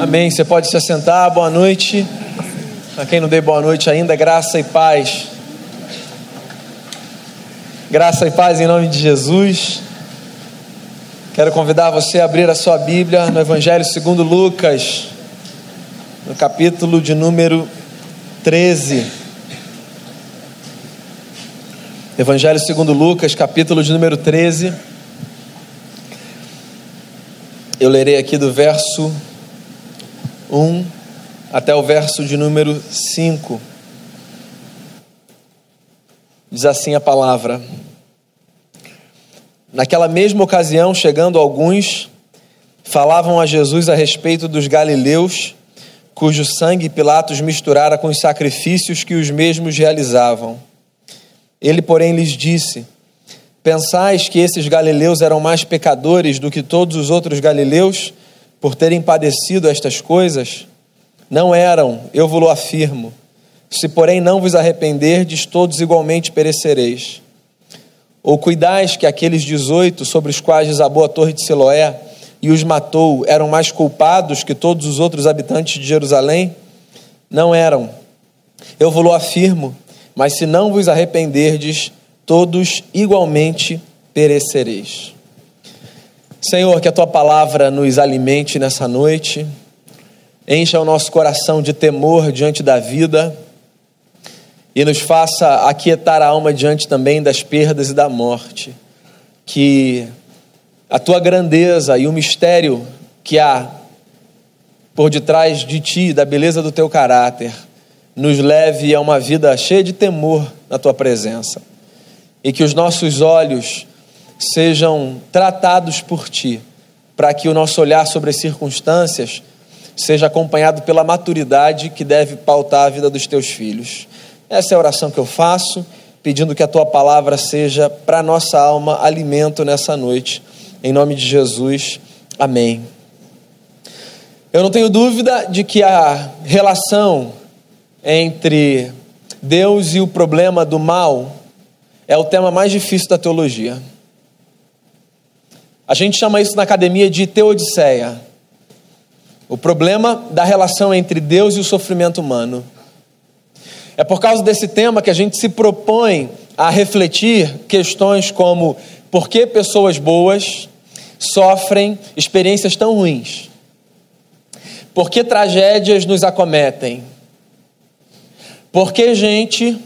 Amém. Você pode se assentar. Boa noite. A quem não dei boa noite ainda, graça e paz. Graça e paz em nome de Jesus. Quero convidar você a abrir a sua Bíblia no Evangelho segundo Lucas, no capítulo de número 13. Evangelho segundo Lucas, capítulo de número 13. Eu lerei aqui do verso 1 até o verso de número 5. Diz assim a palavra: Naquela mesma ocasião, chegando alguns, falavam a Jesus a respeito dos galileus, cujo sangue Pilatos misturara com os sacrifícios que os mesmos realizavam. Ele, porém, lhes disse: Pensais que esses galileus eram mais pecadores do que todos os outros galileus? Por terem padecido estas coisas? Não eram, eu vos afirmo. Se, porém, não vos arrependerdes, todos igualmente perecereis. Ou cuidais que aqueles dezoito sobre os quais desabou a torre de Siloé e os matou eram mais culpados que todos os outros habitantes de Jerusalém? Não eram. Eu vos afirmo, mas se não vos arrependerdes, todos igualmente perecereis. Senhor, que a tua palavra nos alimente nessa noite, encha o nosso coração de temor diante da vida e nos faça aquietar a alma diante também das perdas e da morte. Que a tua grandeza e o mistério que há por detrás de ti, da beleza do teu caráter, nos leve a uma vida cheia de temor na tua presença. E que os nossos olhos sejam tratados por ti, para que o nosso olhar sobre as circunstâncias seja acompanhado pela maturidade que deve pautar a vida dos teus filhos. Essa é a oração que eu faço, pedindo que a tua palavra seja para nossa alma alimento nessa noite. Em nome de Jesus. Amém. Eu não tenho dúvida de que a relação entre Deus e o problema do mal é o tema mais difícil da teologia. A gente chama isso na academia de teodiceia. O problema da relação entre Deus e o sofrimento humano. É por causa desse tema que a gente se propõe a refletir questões como por que pessoas boas sofrem experiências tão ruins? Por que tragédias nos acometem? Por que gente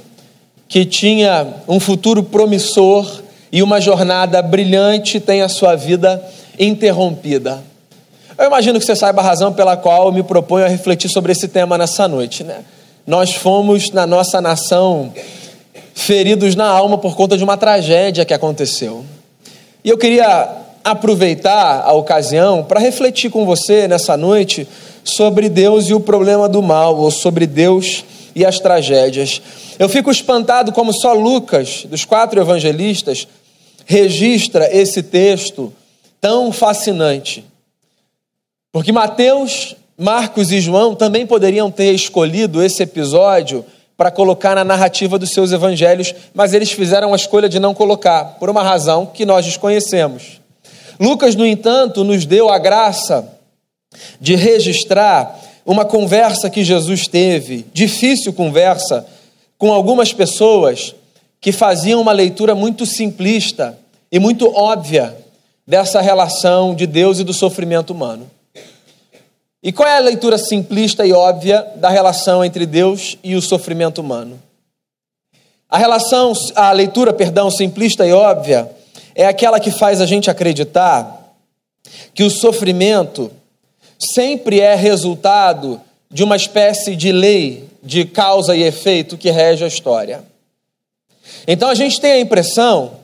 que tinha um futuro promissor e uma jornada brilhante tem a sua vida interrompida. Eu imagino que você saiba a razão pela qual eu me proponho a refletir sobre esse tema nessa noite. Né? Nós fomos, na nossa nação, feridos na alma por conta de uma tragédia que aconteceu. E eu queria aproveitar a ocasião para refletir com você nessa noite sobre Deus e o problema do mal, ou sobre Deus e as tragédias. Eu fico espantado como só Lucas, dos quatro evangelistas, registra esse texto tão fascinante. Porque Mateus, Marcos e João também poderiam ter escolhido esse episódio para colocar na narrativa dos seus evangelhos, mas eles fizeram a escolha de não colocar, por uma razão que nós desconhecemos. Lucas, no entanto, nos deu a graça de registrar uma conversa que Jesus teve, difícil conversa, com algumas pessoas que faziam uma leitura muito simplista e muito óbvia dessa relação de Deus e do sofrimento humano. E qual é a leitura simplista e óbvia da relação entre Deus e o sofrimento humano? A relação, a leitura, perdão, simplista e óbvia é aquela que faz a gente acreditar que o sofrimento sempre é resultado de uma espécie de lei de causa e efeito que rege a história. Então a gente tem a impressão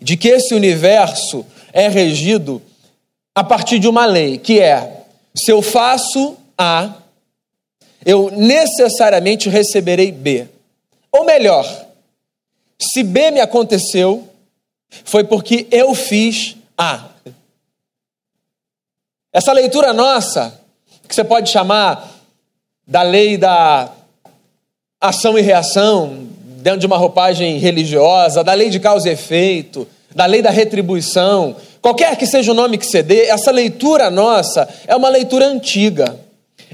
de que esse universo é regido a partir de uma lei, que é: se eu faço A, eu necessariamente receberei B. Ou melhor, se B me aconteceu, foi porque eu fiz A. Essa leitura nossa, que você pode chamar da lei da ação e reação, dentro de uma roupagem religiosa, da lei de causa e efeito, da lei da retribuição, qualquer que seja o nome que você dê, essa leitura nossa é uma leitura antiga.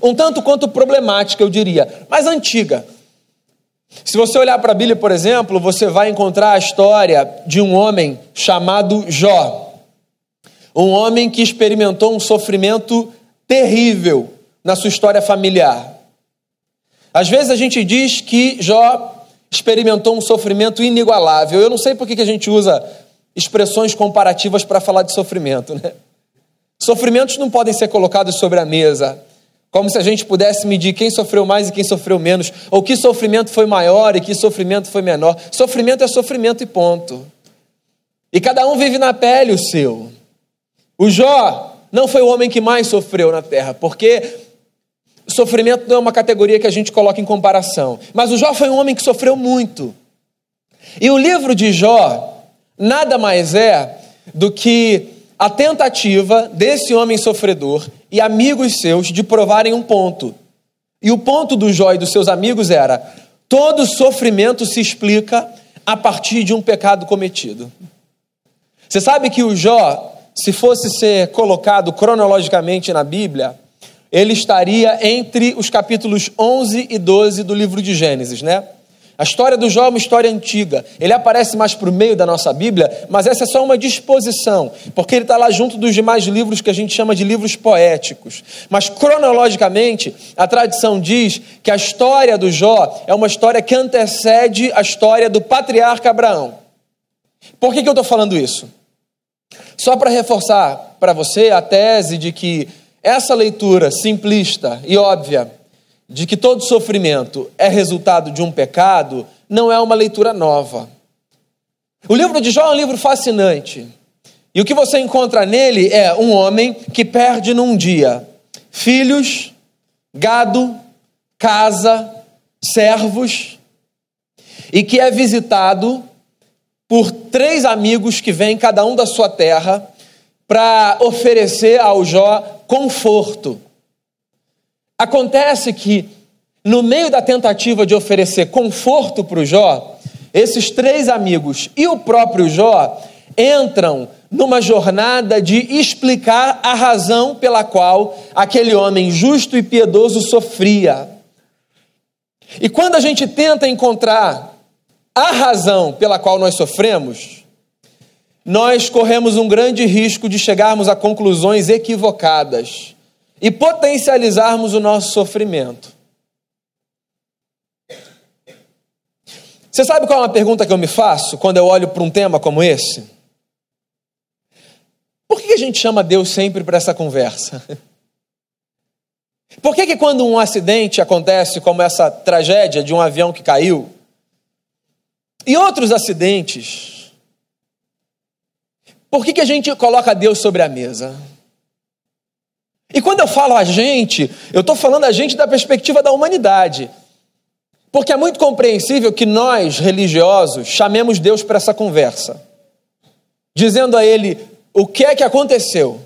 Um tanto quanto problemática, eu diria, mas antiga. Se você olhar para a Bíblia, por exemplo, você vai encontrar a história de um homem chamado Jó. Um homem que experimentou um sofrimento terrível na sua história familiar. Às vezes a gente diz que Jó experimentou um sofrimento inigualável. Eu não sei por que a gente usa expressões comparativas para falar de sofrimento. Né? Sofrimentos não podem ser colocados sobre a mesa, como se a gente pudesse medir quem sofreu mais e quem sofreu menos, ou que sofrimento foi maior e que sofrimento foi menor. Sofrimento é sofrimento e ponto. E cada um vive na pele o seu. O Jó não foi o homem que mais sofreu na terra, porque sofrimento não é uma categoria que a gente coloca em comparação. Mas o Jó foi um homem que sofreu muito. E o livro de Jó nada mais é do que a tentativa desse homem sofredor e amigos seus de provarem um ponto. E o ponto do Jó e dos seus amigos era: todo sofrimento se explica a partir de um pecado cometido. Você sabe que o Jó, se fosse ser colocado cronologicamente na Bíblia, ele estaria entre os capítulos 11 e 12 do livro de Gênesis, né? A história do Jó é uma história antiga. Ele aparece mais para o meio da nossa Bíblia, mas essa é só uma disposição, porque ele está lá junto dos demais livros que a gente chama de livros poéticos. Mas cronologicamente, a tradição diz que a história do Jó é uma história que antecede a história do patriarca Abraão. Por que, que eu estou falando isso? Só para reforçar para você a tese de que essa leitura simplista e óbvia de que todo sofrimento é resultado de um pecado não é uma leitura nova. O livro de Jó é um livro fascinante. E o que você encontra nele é um homem que perde num dia filhos, gado, casa, servos, e que é visitado por três amigos que vêm, cada um da sua terra, para oferecer ao Jó conforto. Acontece que, no meio da tentativa de oferecer conforto para o Jó, esses três amigos e o próprio Jó entram numa jornada de explicar a razão pela qual aquele homem justo e piedoso sofria. E quando a gente tenta encontrar a razão pela qual nós sofremos, nós corremos um grande risco de chegarmos a conclusões equivocadas e potencializarmos o nosso sofrimento. Você sabe qual é uma pergunta que eu me faço quando eu olho para um tema como esse? Por que a gente chama Deus sempre para essa conversa? Por que, que quando um acidente acontece, como essa tragédia de um avião que caiu, e outros acidentes, por que, que a gente coloca Deus sobre a mesa? E quando eu falo a gente, eu estou falando a gente da perspectiva da humanidade. Porque é muito compreensível que nós, religiosos, chamemos Deus para essa conversa, dizendo a Ele o que é que aconteceu.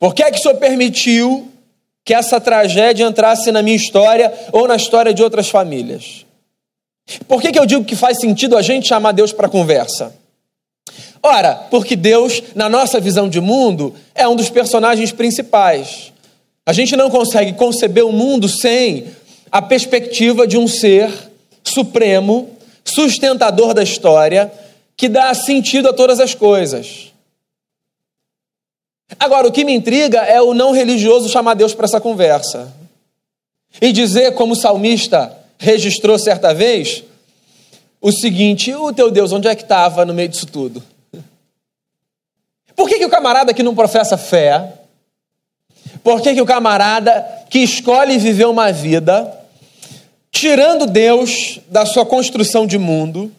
Por que é que o Senhor permitiu que essa tragédia entrasse na minha história ou na história de outras famílias? Por que, que eu digo que faz sentido a gente chamar Deus para conversa? Ora, porque Deus, na nossa visão de mundo, é um dos personagens principais. A gente não consegue conceber o mundo sem a perspectiva de um ser supremo, sustentador da história, que dá sentido a todas as coisas. Agora, o que me intriga é o não religioso chamar Deus para essa conversa e dizer, como o salmista registrou certa vez, o seguinte: o teu Deus, onde é que estava no meio disso tudo? Por que, que o camarada que não professa fé, por que, que o camarada que escolhe viver uma vida, tirando Deus da sua construção de mundo,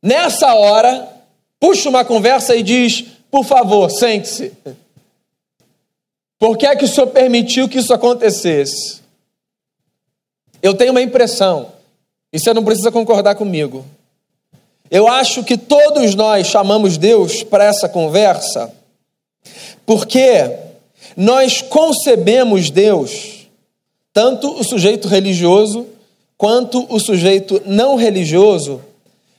nessa hora, puxa uma conversa e diz: por favor, sente-se. Por que é que o Senhor permitiu que isso acontecesse? Eu tenho uma impressão, e você não precisa concordar comigo, eu acho que todos nós chamamos Deus para essa conversa porque nós concebemos Deus, tanto o sujeito religioso quanto o sujeito não religioso,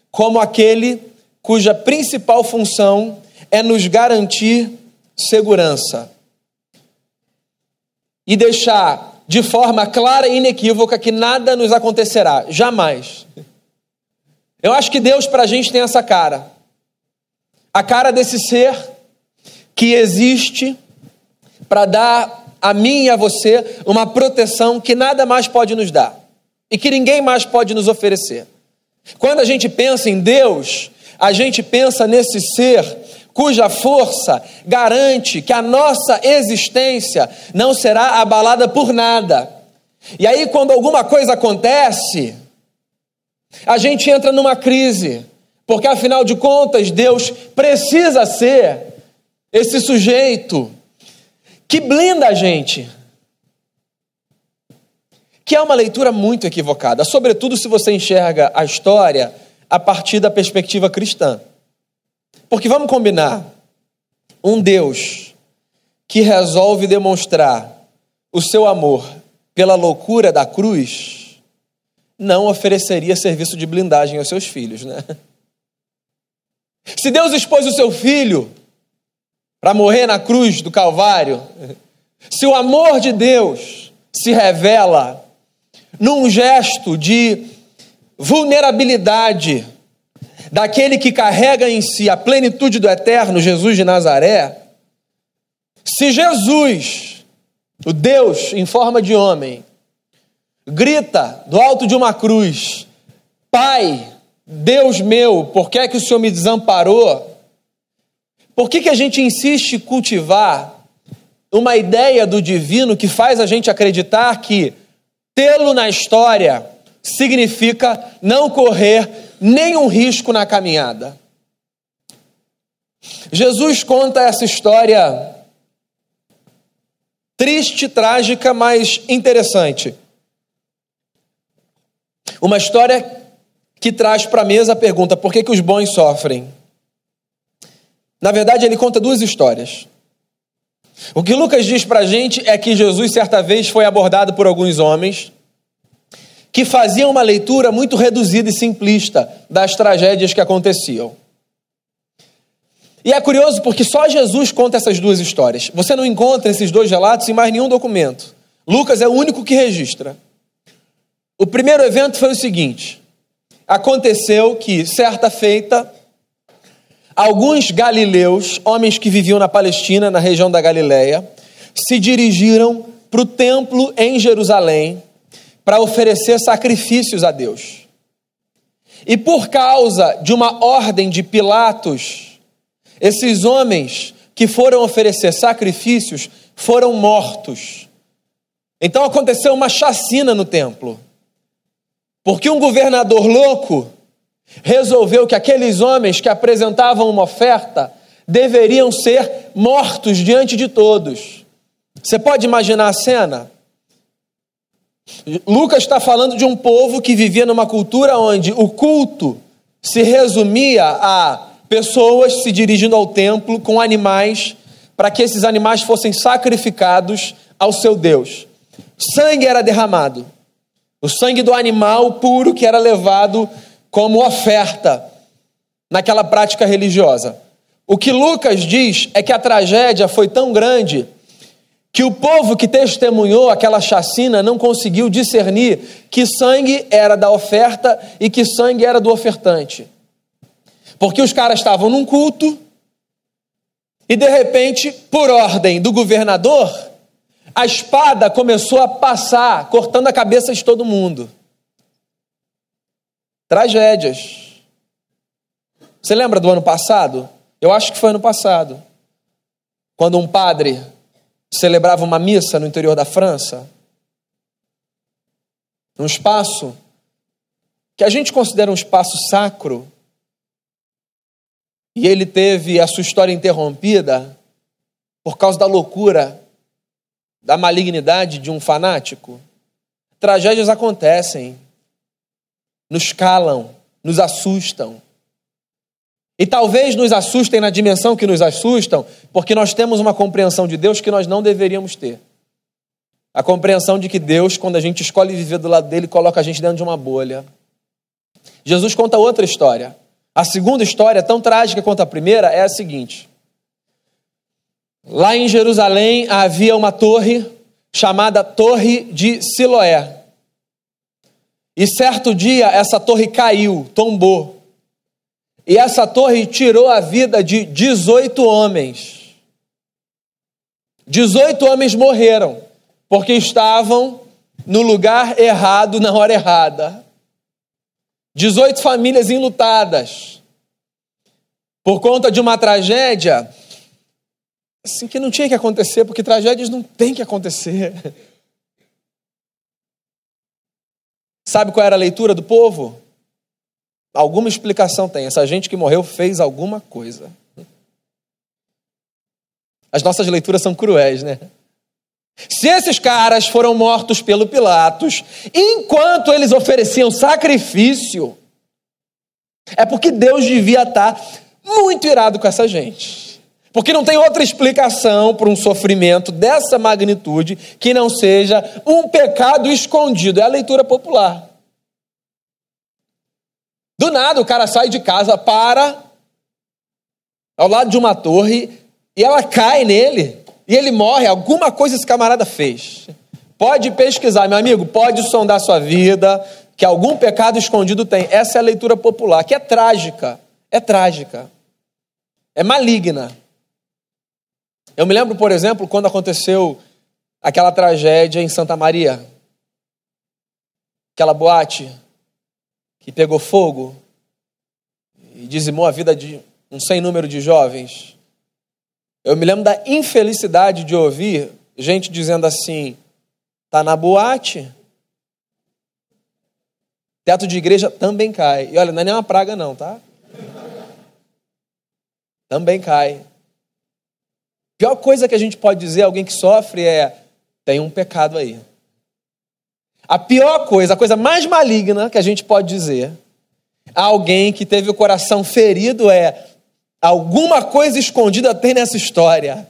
como aquele cuja principal função é nos garantir segurança e deixar de forma clara e inequívoca que nada nos acontecerá, jamais. Eu acho que Deus para a gente tem essa cara, a cara desse ser que existe para dar a mim e a você uma proteção que nada mais pode nos dar e que ninguém mais pode nos oferecer. Quando a gente pensa em Deus, a gente pensa nesse ser cuja força garante que a nossa existência não será abalada por nada. E aí, quando alguma coisa acontece, a gente entra numa crise, porque afinal de contas, Deus precisa ser esse sujeito que blinda a gente. Que é uma leitura muito equivocada, sobretudo se você enxerga a história a partir da perspectiva cristã. Porque vamos combinar, um Deus que resolve demonstrar o seu amor pela loucura da cruz, não ofereceria serviço de blindagem aos seus filhos, né? Se Deus expôs o seu filho para morrer na cruz do Calvário, se o amor de Deus se revela num gesto de vulnerabilidade daquele que carrega em si a plenitude do eterno, Jesus de Nazaré, se Jesus, o Deus em forma de homem, grita do alto de uma cruz: Pai, Deus meu, por que é que o Senhor me desamparou? Por que, que a gente insiste em cultivar uma ideia do divino que faz a gente acreditar que tê-lo na história significa não correr nenhum risco na caminhada. Jesus conta essa história triste, trágica, mas interessante. Uma história que traz para a mesa a pergunta: por que, que os bons sofrem? Na verdade, ele conta duas histórias. O que Lucas diz para a gente é que Jesus, certa vez, foi abordado por alguns homens que faziam uma leitura muito reduzida e simplista das tragédias que aconteciam. E é curioso porque só Jesus conta essas duas histórias. Você não encontra esses dois relatos em mais nenhum documento. Lucas é o único que registra. O primeiro evento foi o seguinte: aconteceu que, certa feita, alguns galileus, homens que viviam na Palestina, na região da Galileia, se dirigiram para o templo em Jerusalém para oferecer sacrifícios a Deus. E por causa de uma ordem de Pilatos, esses homens que foram oferecer sacrifícios foram mortos. Então aconteceu uma chacina no templo. Porque um governador louco resolveu que aqueles homens que apresentavam uma oferta deveriam ser mortos diante de todos. Você pode imaginar a cena? Lucas está falando de um povo que vivia numa cultura onde o culto se resumia a pessoas se dirigindo ao templo com animais para que esses animais fossem sacrificados ao seu Deus. Sangue era derramado. O sangue do animal puro que era levado como oferta naquela prática religiosa. O que Lucas diz é que a tragédia foi tão grande que o povo que testemunhou aquela chacina não conseguiu discernir que sangue era da oferta e que sangue era do ofertante. Porque os caras estavam num culto e de repente, por ordem do governador, a espada começou a passar, cortando a cabeça de todo mundo. Tragédias. Você lembra do ano passado? Eu acho que foi ano passado. Quando um padre celebrava uma missa no interior da França, num espaço que a gente considera um espaço sacro, e ele teve a sua história interrompida por causa da loucura, da malignidade de um fanático. Tragédias acontecem, nos calam, nos assustam. E talvez nos assustem na dimensão que nos assustam, porque nós temos uma compreensão de Deus que nós não deveríamos ter. A compreensão de que Deus, quando a gente escolhe viver do lado dele, coloca a gente dentro de uma bolha. Jesus conta outra história. A segunda história, tão trágica quanto a primeira, é a seguinte: lá em Jerusalém havia uma torre chamada Torre de Siloé. E certo dia essa torre caiu, tombou. E essa torre tirou a vida de 18 homens. 18 homens morreram porque estavam no lugar errado na hora errada. 18 famílias enlutadas por conta de uma tragédia assim que não tinha que acontecer, porque tragédias não tem que acontecer. Sabe qual era a leitura do povo? Alguma explicação tem. Essa gente que morreu fez alguma coisa. As nossas leituras são cruéis, né? Se esses caras foram mortos pelo Pilatos, enquanto eles ofereciam sacrifício, é porque Deus devia estar muito irado com essa gente. Porque não tem outra explicação para um sofrimento dessa magnitude que não seja um pecado escondido. É a leitura popular. Do nada o cara sai de casa, para ao lado de uma torre e ela cai nele e ele morre, alguma coisa esse camarada fez. Pode pesquisar, meu amigo, pode sondar sua vida, que algum pecado escondido tem. Essa é a leitura popular, que é trágica. É trágica. É maligna. Eu me lembro, por exemplo, quando aconteceu aquela tragédia em Santa Maria. Aquela boate que pegou fogo e dizimou a vida de um sem número de jovens. Eu me lembro da infelicidade de ouvir gente dizendo assim: tá na boate. Teto de igreja também cai. E olha, não é nem uma praga, não, tá? Também cai. Pior coisa que a gente pode dizer a alguém que sofre é: tem um pecado aí. A pior coisa, a coisa mais maligna que a gente pode dizer a alguém que teve o coração ferido é: Alguma coisa escondida tem nessa história.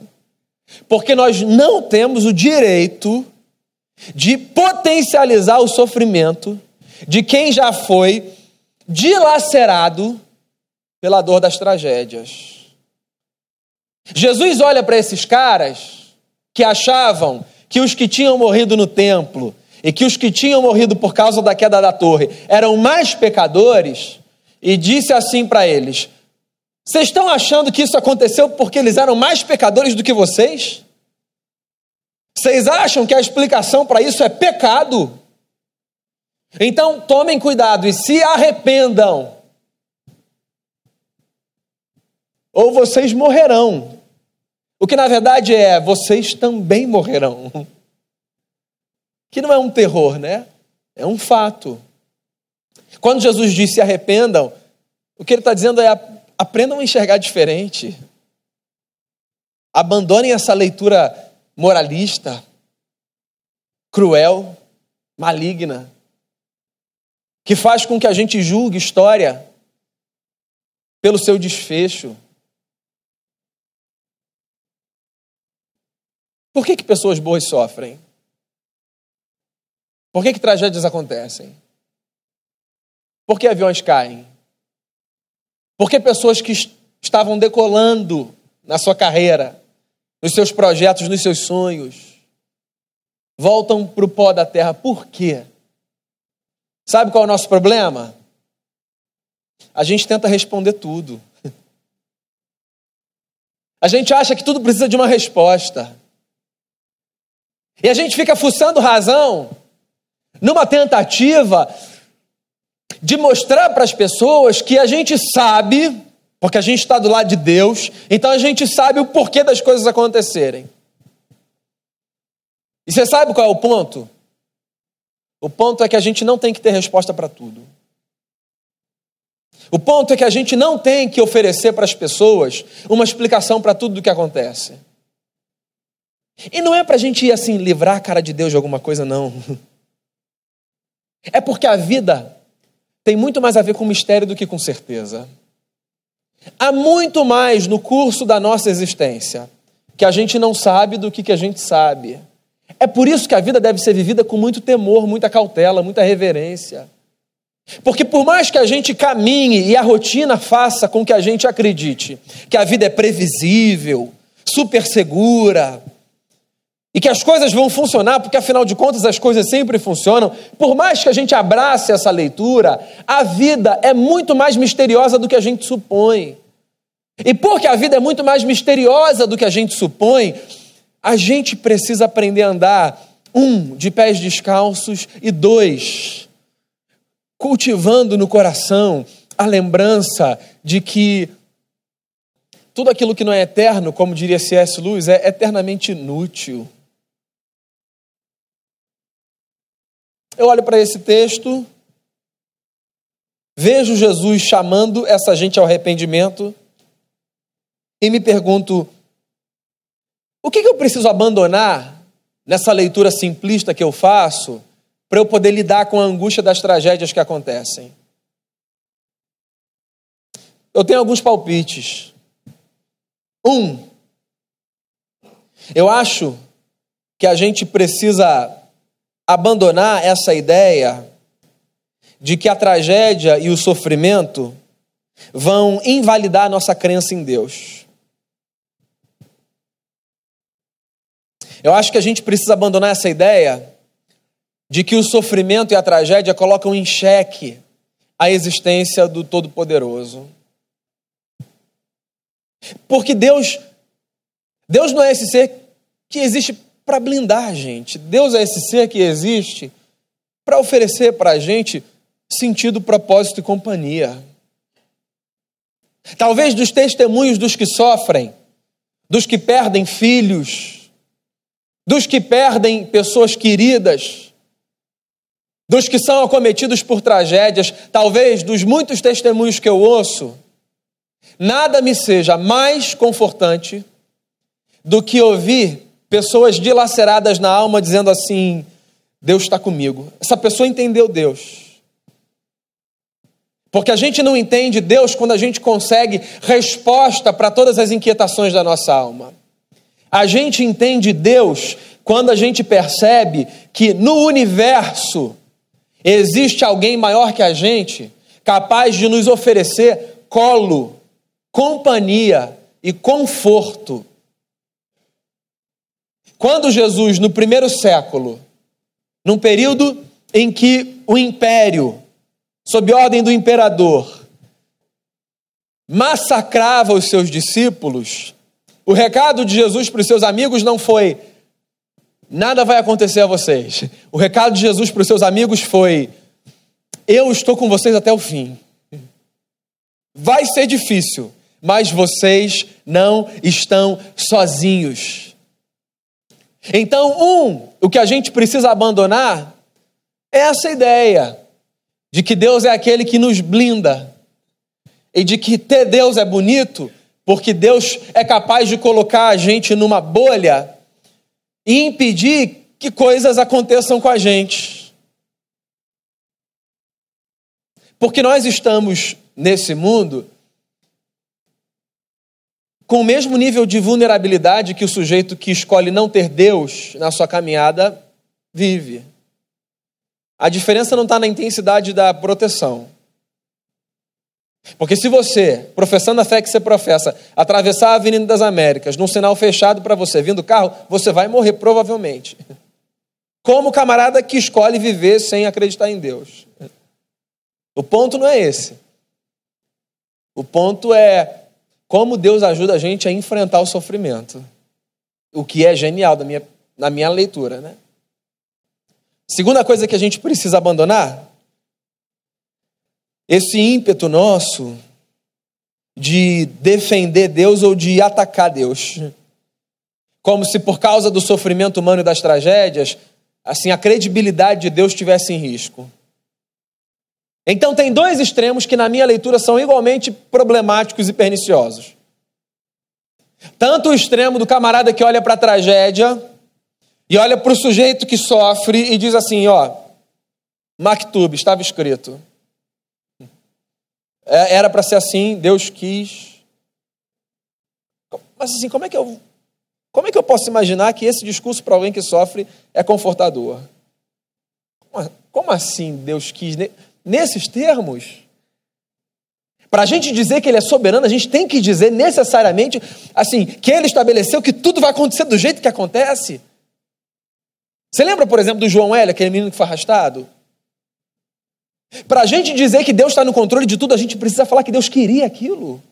Porque nós não temos o direito de potencializar o sofrimento de quem já foi dilacerado pela dor das tragédias. Jesus olha para esses caras que achavam que os que tinham morrido no templo e que os que tinham morrido por causa da queda da torre eram mais pecadores e disse assim para eles: vocês estão achando que isso aconteceu porque eles eram mais pecadores do que vocês? Vocês acham que a explicação para isso é pecado? Então tomem cuidado e se arrependam. Ou vocês morrerão. O que na verdade é, vocês também morrerão. Que não é um terror, né? É um fato. Quando Jesus disse se arrependam, o que ele está dizendo é aprendam a enxergar diferente. Abandonem essa leitura moralista, cruel, maligna, que faz com que a gente julgue história pelo seu desfecho. Por que, que pessoas boas sofrem? Por que, que tragédias acontecem? Por que aviões caem? Porque pessoas que estavam decolando na sua carreira, nos seus projetos, nos seus sonhos, voltam para o pó da terra. Por quê? Sabe qual é o nosso problema? A gente tenta responder tudo. A gente acha que tudo precisa de uma resposta. E a gente fica fuçando razão numa tentativa de mostrar para as pessoas que a gente sabe, porque a gente está do lado de Deus, então a gente sabe o porquê das coisas acontecerem. E você sabe qual é o ponto? O ponto é que a gente não tem que ter resposta para tudo. O ponto é que a gente não tem que oferecer para as pessoas uma explicação para tudo o que acontece. E não é para a gente ir assim, livrar a cara de Deus de alguma coisa, não. É porque a vida tem muito mais a ver com mistério do que com certeza. Há muito mais no curso da nossa existência que a gente não sabe do que, que a gente sabe. É por isso que a vida deve ser vivida com muito temor, muita cautela, muita reverência. Porque por mais que a gente caminhe e a rotina faça com que a gente acredite que a vida é previsível, super segura, e que as coisas vão funcionar, porque afinal de contas as coisas sempre funcionam, por mais que a gente abrace essa leitura, a vida é muito mais misteriosa do que a gente supõe. E porque a vida é muito mais misteriosa do que a gente supõe, a gente precisa aprender a andar, um, de pés descalços, e dois, cultivando no coração a lembrança de que tudo aquilo que não é eterno, como diria C.S. Lewis, é eternamente inútil. Eu olho para esse texto, vejo Jesus chamando essa gente ao arrependimento e me pergunto: o que, eu preciso abandonar nessa leitura simplista que eu faço para eu poder lidar com a angústia das tragédias que acontecem? Eu tenho alguns palpites. Um, eu acho que a gente precisa abandonar essa ideia de que a tragédia e o sofrimento vão invalidar nossa crença em Deus. Eu acho que a gente precisa abandonar essa ideia de que o sofrimento e a tragédia colocam em xeque a existência do Todo-Poderoso. Porque Deus, Deus não é esse ser que existe para blindar a gente. Deus é esse ser que existe para oferecer para a gente sentido, propósito e companhia. Talvez dos testemunhos dos que sofrem, dos que perdem filhos, dos que perdem pessoas queridas, dos que são acometidos por tragédias, talvez dos muitos testemunhos que eu ouço, nada me seja mais confortante do que ouvir pessoas dilaceradas na alma dizendo assim: Deus está comigo. Essa pessoa entendeu Deus. Porque a gente não entende Deus quando a gente consegue resposta para todas as inquietações da nossa alma. A gente entende Deus quando a gente percebe que no universo existe alguém maior que a gente, capaz de nos oferecer colo, companhia e conforto. Quando Jesus, no primeiro século, num período em que o império, sob ordem do imperador, massacrava os seus discípulos, o recado de Jesus para os seus amigos não foi: nada vai acontecer a vocês. O recado de Jesus para os seus amigos foi: eu estou com vocês até o fim. Vai ser difícil, mas vocês não estão sozinhos. Então, um, o que a gente precisa abandonar é essa ideia de que Deus é aquele que nos blinda e de que ter Deus é bonito porque Deus é capaz de colocar a gente numa bolha e impedir que coisas aconteçam com a gente. Porque nós estamos nesse mundo com o mesmo nível de vulnerabilidade que o sujeito que escolhe não ter Deus na sua caminhada vive. A diferença não está na intensidade da proteção. Porque se você, professando a fé que você professa, atravessar a Avenida das Américas num sinal fechado para você, vindo carro, você vai morrer provavelmente. Como o camarada que escolhe viver sem acreditar em Deus. O ponto não é esse. O ponto é como Deus ajuda a gente a enfrentar o sofrimento. O que é genial da minha, na minha leitura, né? Segunda coisa que a gente precisa abandonar esse ímpeto nosso de defender Deus ou de atacar Deus. Como se por causa do sofrimento humano e das tragédias, assim a credibilidade de Deus estivesse em risco. Então tem dois extremos que na minha leitura são igualmente problemáticos e perniciosos. Tanto o extremo do camarada que olha para a tragédia e olha para o sujeito que sofre e diz assim, ó, Maktub, estava escrito, é, era para ser assim, Deus quis. Mas assim, como é que eu, como é que eu posso imaginar que esse discurso para alguém que sofre é confortador? Como assim Deus quis? Nesses termos. Para a gente dizer que ele é soberano, a gente tem que dizer necessariamente assim que ele estabeleceu que tudo vai acontecer do jeito que acontece. Você lembra, por exemplo, do João Hélio, aquele menino que foi arrastado? Para a gente dizer que Deus está no controle de tudo, a gente precisa falar que Deus queria aquilo.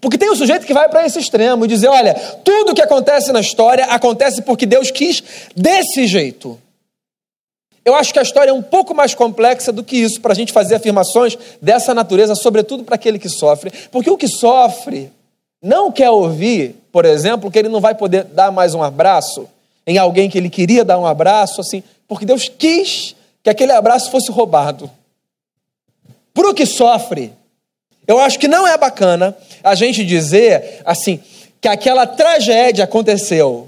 Porque tem um sujeito que vai para esse extremo e dizer: olha, tudo que acontece na história acontece porque Deus quis desse jeito. Eu acho que a história é um pouco mais complexa do que isso para a gente fazer afirmações dessa natureza, sobretudo para aquele que sofre. Porque o que sofre não quer ouvir, por exemplo, que ele não vai poder dar mais um abraço em alguém que ele queria dar um abraço, assim, porque Deus quis que aquele abraço fosse roubado. Para o que sofre, eu acho que não é bacana a gente dizer assim que aquela tragédia aconteceu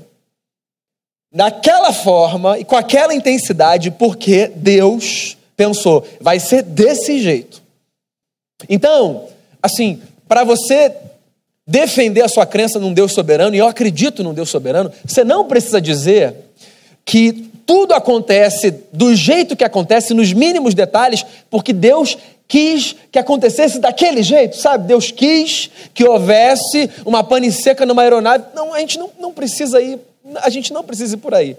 daquela forma e com aquela intensidade, porque Deus pensou, vai ser desse jeito. Então, assim, para você defender a sua crença num Deus soberano, e eu acredito num Deus soberano, você não precisa dizer que tudo acontece do jeito que acontece, nos mínimos detalhes, porque Deus quis que acontecesse daquele jeito, sabe? Deus quis que houvesse uma pane seca numa aeronave. Não, a gente não, não precisa ir a gente não precisa ir por aí.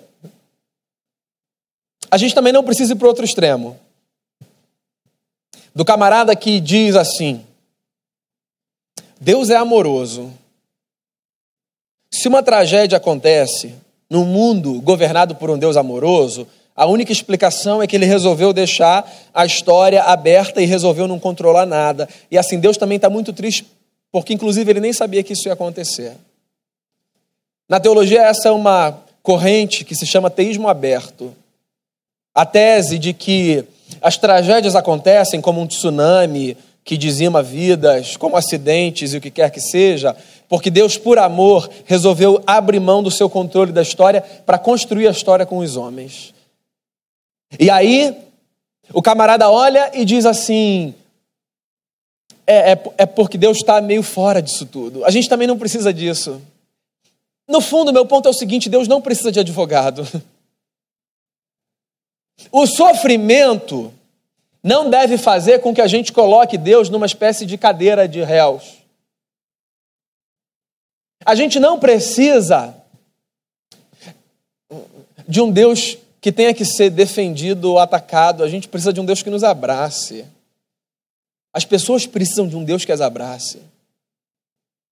A gente também não precisa ir para outro extremo. Do camarada que diz assim: Deus é amoroso. Se uma tragédia acontece num mundo governado por um Deus amoroso, a única explicação é que ele resolveu deixar a história aberta e resolveu não controlar nada. E assim, Deus também está muito triste, porque inclusive ele nem sabia que isso ia acontecer. Na teologia, essa é uma corrente que se chama teísmo aberto. A tese de que as tragédias acontecem como um tsunami que dizima vidas, como acidentes e o que quer que seja, porque Deus, por amor, resolveu abrir mão do seu controle da história para construir a história com os homens. E aí, o camarada olha e diz assim: é, é, é porque Deus está meio fora disso tudo. A gente também não precisa disso. No fundo, meu ponto é o seguinte: Deus não precisa de advogado. O sofrimento não deve fazer com que a gente coloque Deus numa espécie de cadeira de réus. A gente não precisa de um Deus que tenha que ser defendido ou atacado, a gente precisa de um Deus que nos abrace. As pessoas precisam de um Deus que as abrace.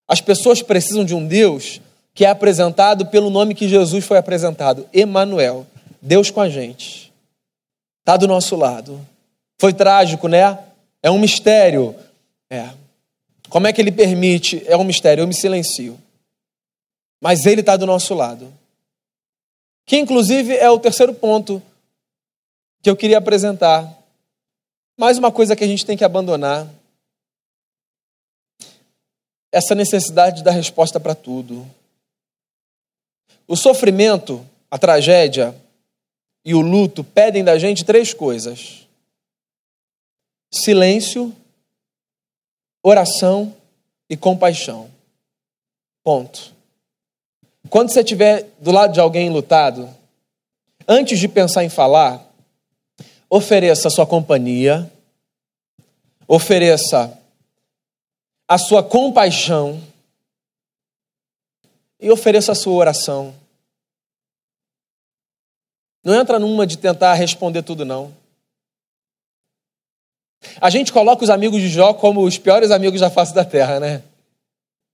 As pessoas precisam de um Deus que é apresentado pelo nome que Jesus foi apresentado, Emanuel, Deus com a gente. Está do nosso lado. Foi trágico, né? É um mistério. É. Como é que ele permite? É um mistério, eu me silencio. Mas ele está do nosso lado. Que inclusive é o terceiro ponto que eu queria apresentar. Mais uma coisa que a gente tem que abandonar. Essa necessidade de dar resposta para tudo. O sofrimento, a tragédia e o luto pedem da gente três coisas: silêncio, oração e compaixão. Ponto. Quando você estiver do lado de alguém lutado, antes de pensar em falar, ofereça a sua companhia, ofereça a sua compaixão e ofereça a sua oração. Não entra numa de tentar responder tudo, não. A gente coloca os amigos de Jó como os piores amigos da face da terra, né?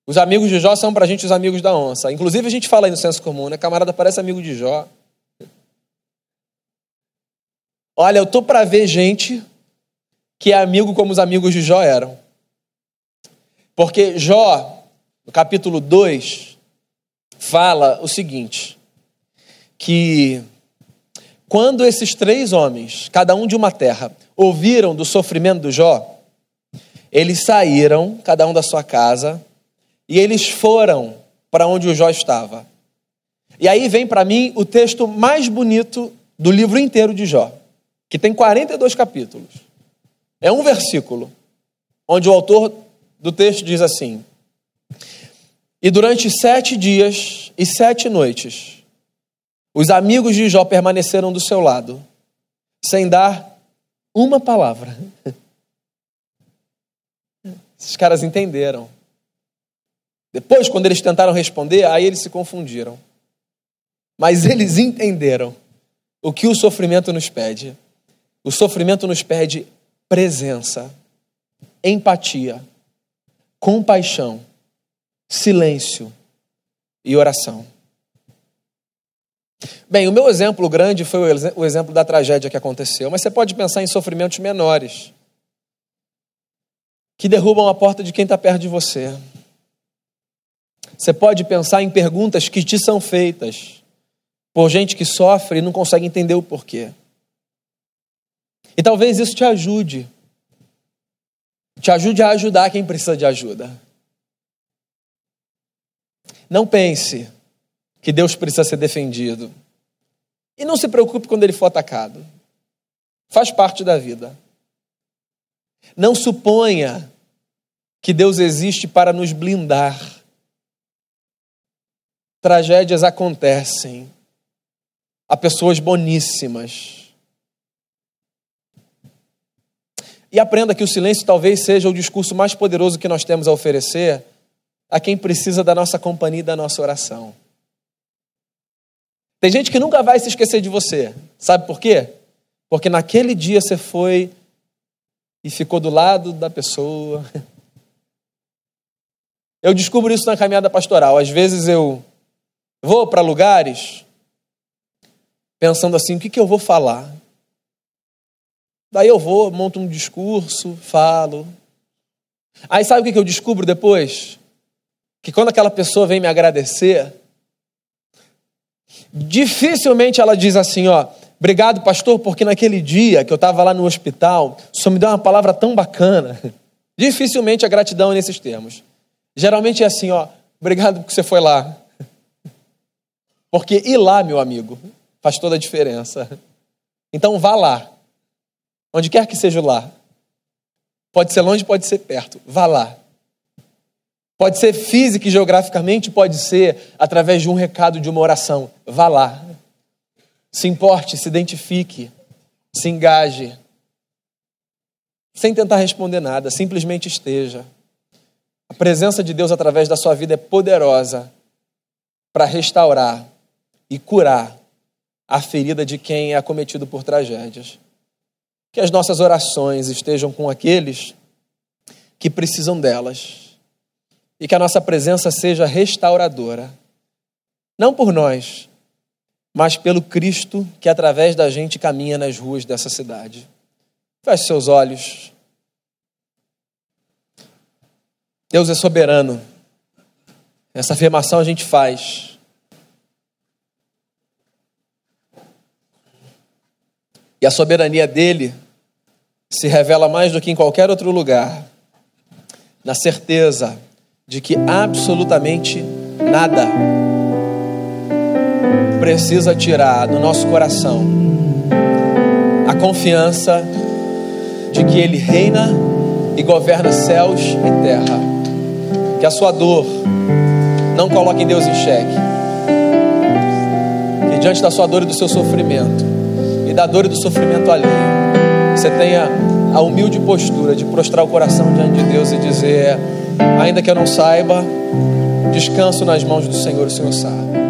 Os amigos de Jó são pra gente os amigos da onça. Inclusive a gente fala aí no senso comum, né? Camarada parece amigo de Jó. Olha, eu tô para ver gente que é amigo como os amigos de Jó eram. Porque Jó, no capítulo 2, fala o seguinte: que quando esses três homens, cada um de uma terra, ouviram do sofrimento do Jó, eles saíram, cada um da sua casa, e eles foram para onde o Jó estava. E aí vem para mim o texto mais bonito do livro inteiro de Jó, que tem 42 capítulos. É um versículo, onde o autor do texto diz assim: E durante sete dias e sete noites, os amigos de Jó permaneceram do seu lado, sem dar Uma palavra. Esses caras entenderam. Depois, quando eles tentaram responder, aí eles se confundiram. Mas eles entenderam o que o sofrimento nos pede. O sofrimento nos pede presença, empatia, compaixão, silêncio e oração. Bem, o meu exemplo grande foi o exemplo da tragédia que aconteceu, mas você pode pensar em sofrimentos menores que derrubam a porta de quem está perto de você. Você pode pensar em perguntas que te são feitas por gente que sofre e não consegue entender o porquê. E talvez isso te ajude. Te ajude a ajudar quem precisa de ajuda. Não pense que Deus precisa ser defendido. E não se preocupe quando ele for atacado. Faz parte da vida. Não suponha que Deus existe para nos blindar. Tragédias acontecem a pessoas boníssimas. E aprenda que o silêncio talvez seja o discurso mais poderoso que nós temos a oferecer a quem precisa da nossa companhia e da nossa oração. Tem gente que nunca vai se esquecer de você. Sabe por quê? Porque naquele dia você foi e ficou do lado da pessoa. Eu descubro isso na caminhada pastoral. Às vezes eu vou para lugares pensando assim: o que, que eu vou falar? Daí eu vou, monto um discurso, falo. Aí sabe o que, que eu descubro depois? Que quando aquela pessoa vem me agradecer, dificilmente ela diz assim: ó, Obrigado, pastor, porque naquele dia que eu estava lá no hospital, o senhor me deu uma palavra tão bacana. Dificilmente a gratidão é nesses termos. Geralmente é assim, ó, obrigado porque você foi lá. Porque ir lá, meu amigo, faz toda a diferença. Então vá lá. Onde quer que seja lá. Pode ser longe, pode ser perto. Vá lá. Pode ser física e geograficamente, pode ser através de um recado, de uma oração. Vá lá. Se importe, se identifique, se engaje. Sem tentar responder nada, simplesmente esteja. A presença de Deus através da sua vida é poderosa para restaurar e curar a ferida de quem é acometido por tragédias. Que as nossas orações estejam com aqueles que precisam delas e que a nossa presença seja restauradora. Não por nós, mas pelo Cristo que através da gente caminha nas ruas dessa cidade. Feche seus olhos. Deus é soberano. Essa afirmação a gente faz. E a soberania dele se revela mais do que em qualquer outro lugar, na certeza de que absolutamente nada precisa tirar do nosso coração a confiança de que Ele reina e governa céus e terra. Que a sua dor não coloque Deus em xeque. Que diante da sua dor e do seu sofrimento, e da dor e do sofrimento alheio, você tenha a humilde postura de prostrar o coração diante de Deus e dizer: ainda que eu não saiba, descanso nas mãos do Senhor, o Senhor sabe.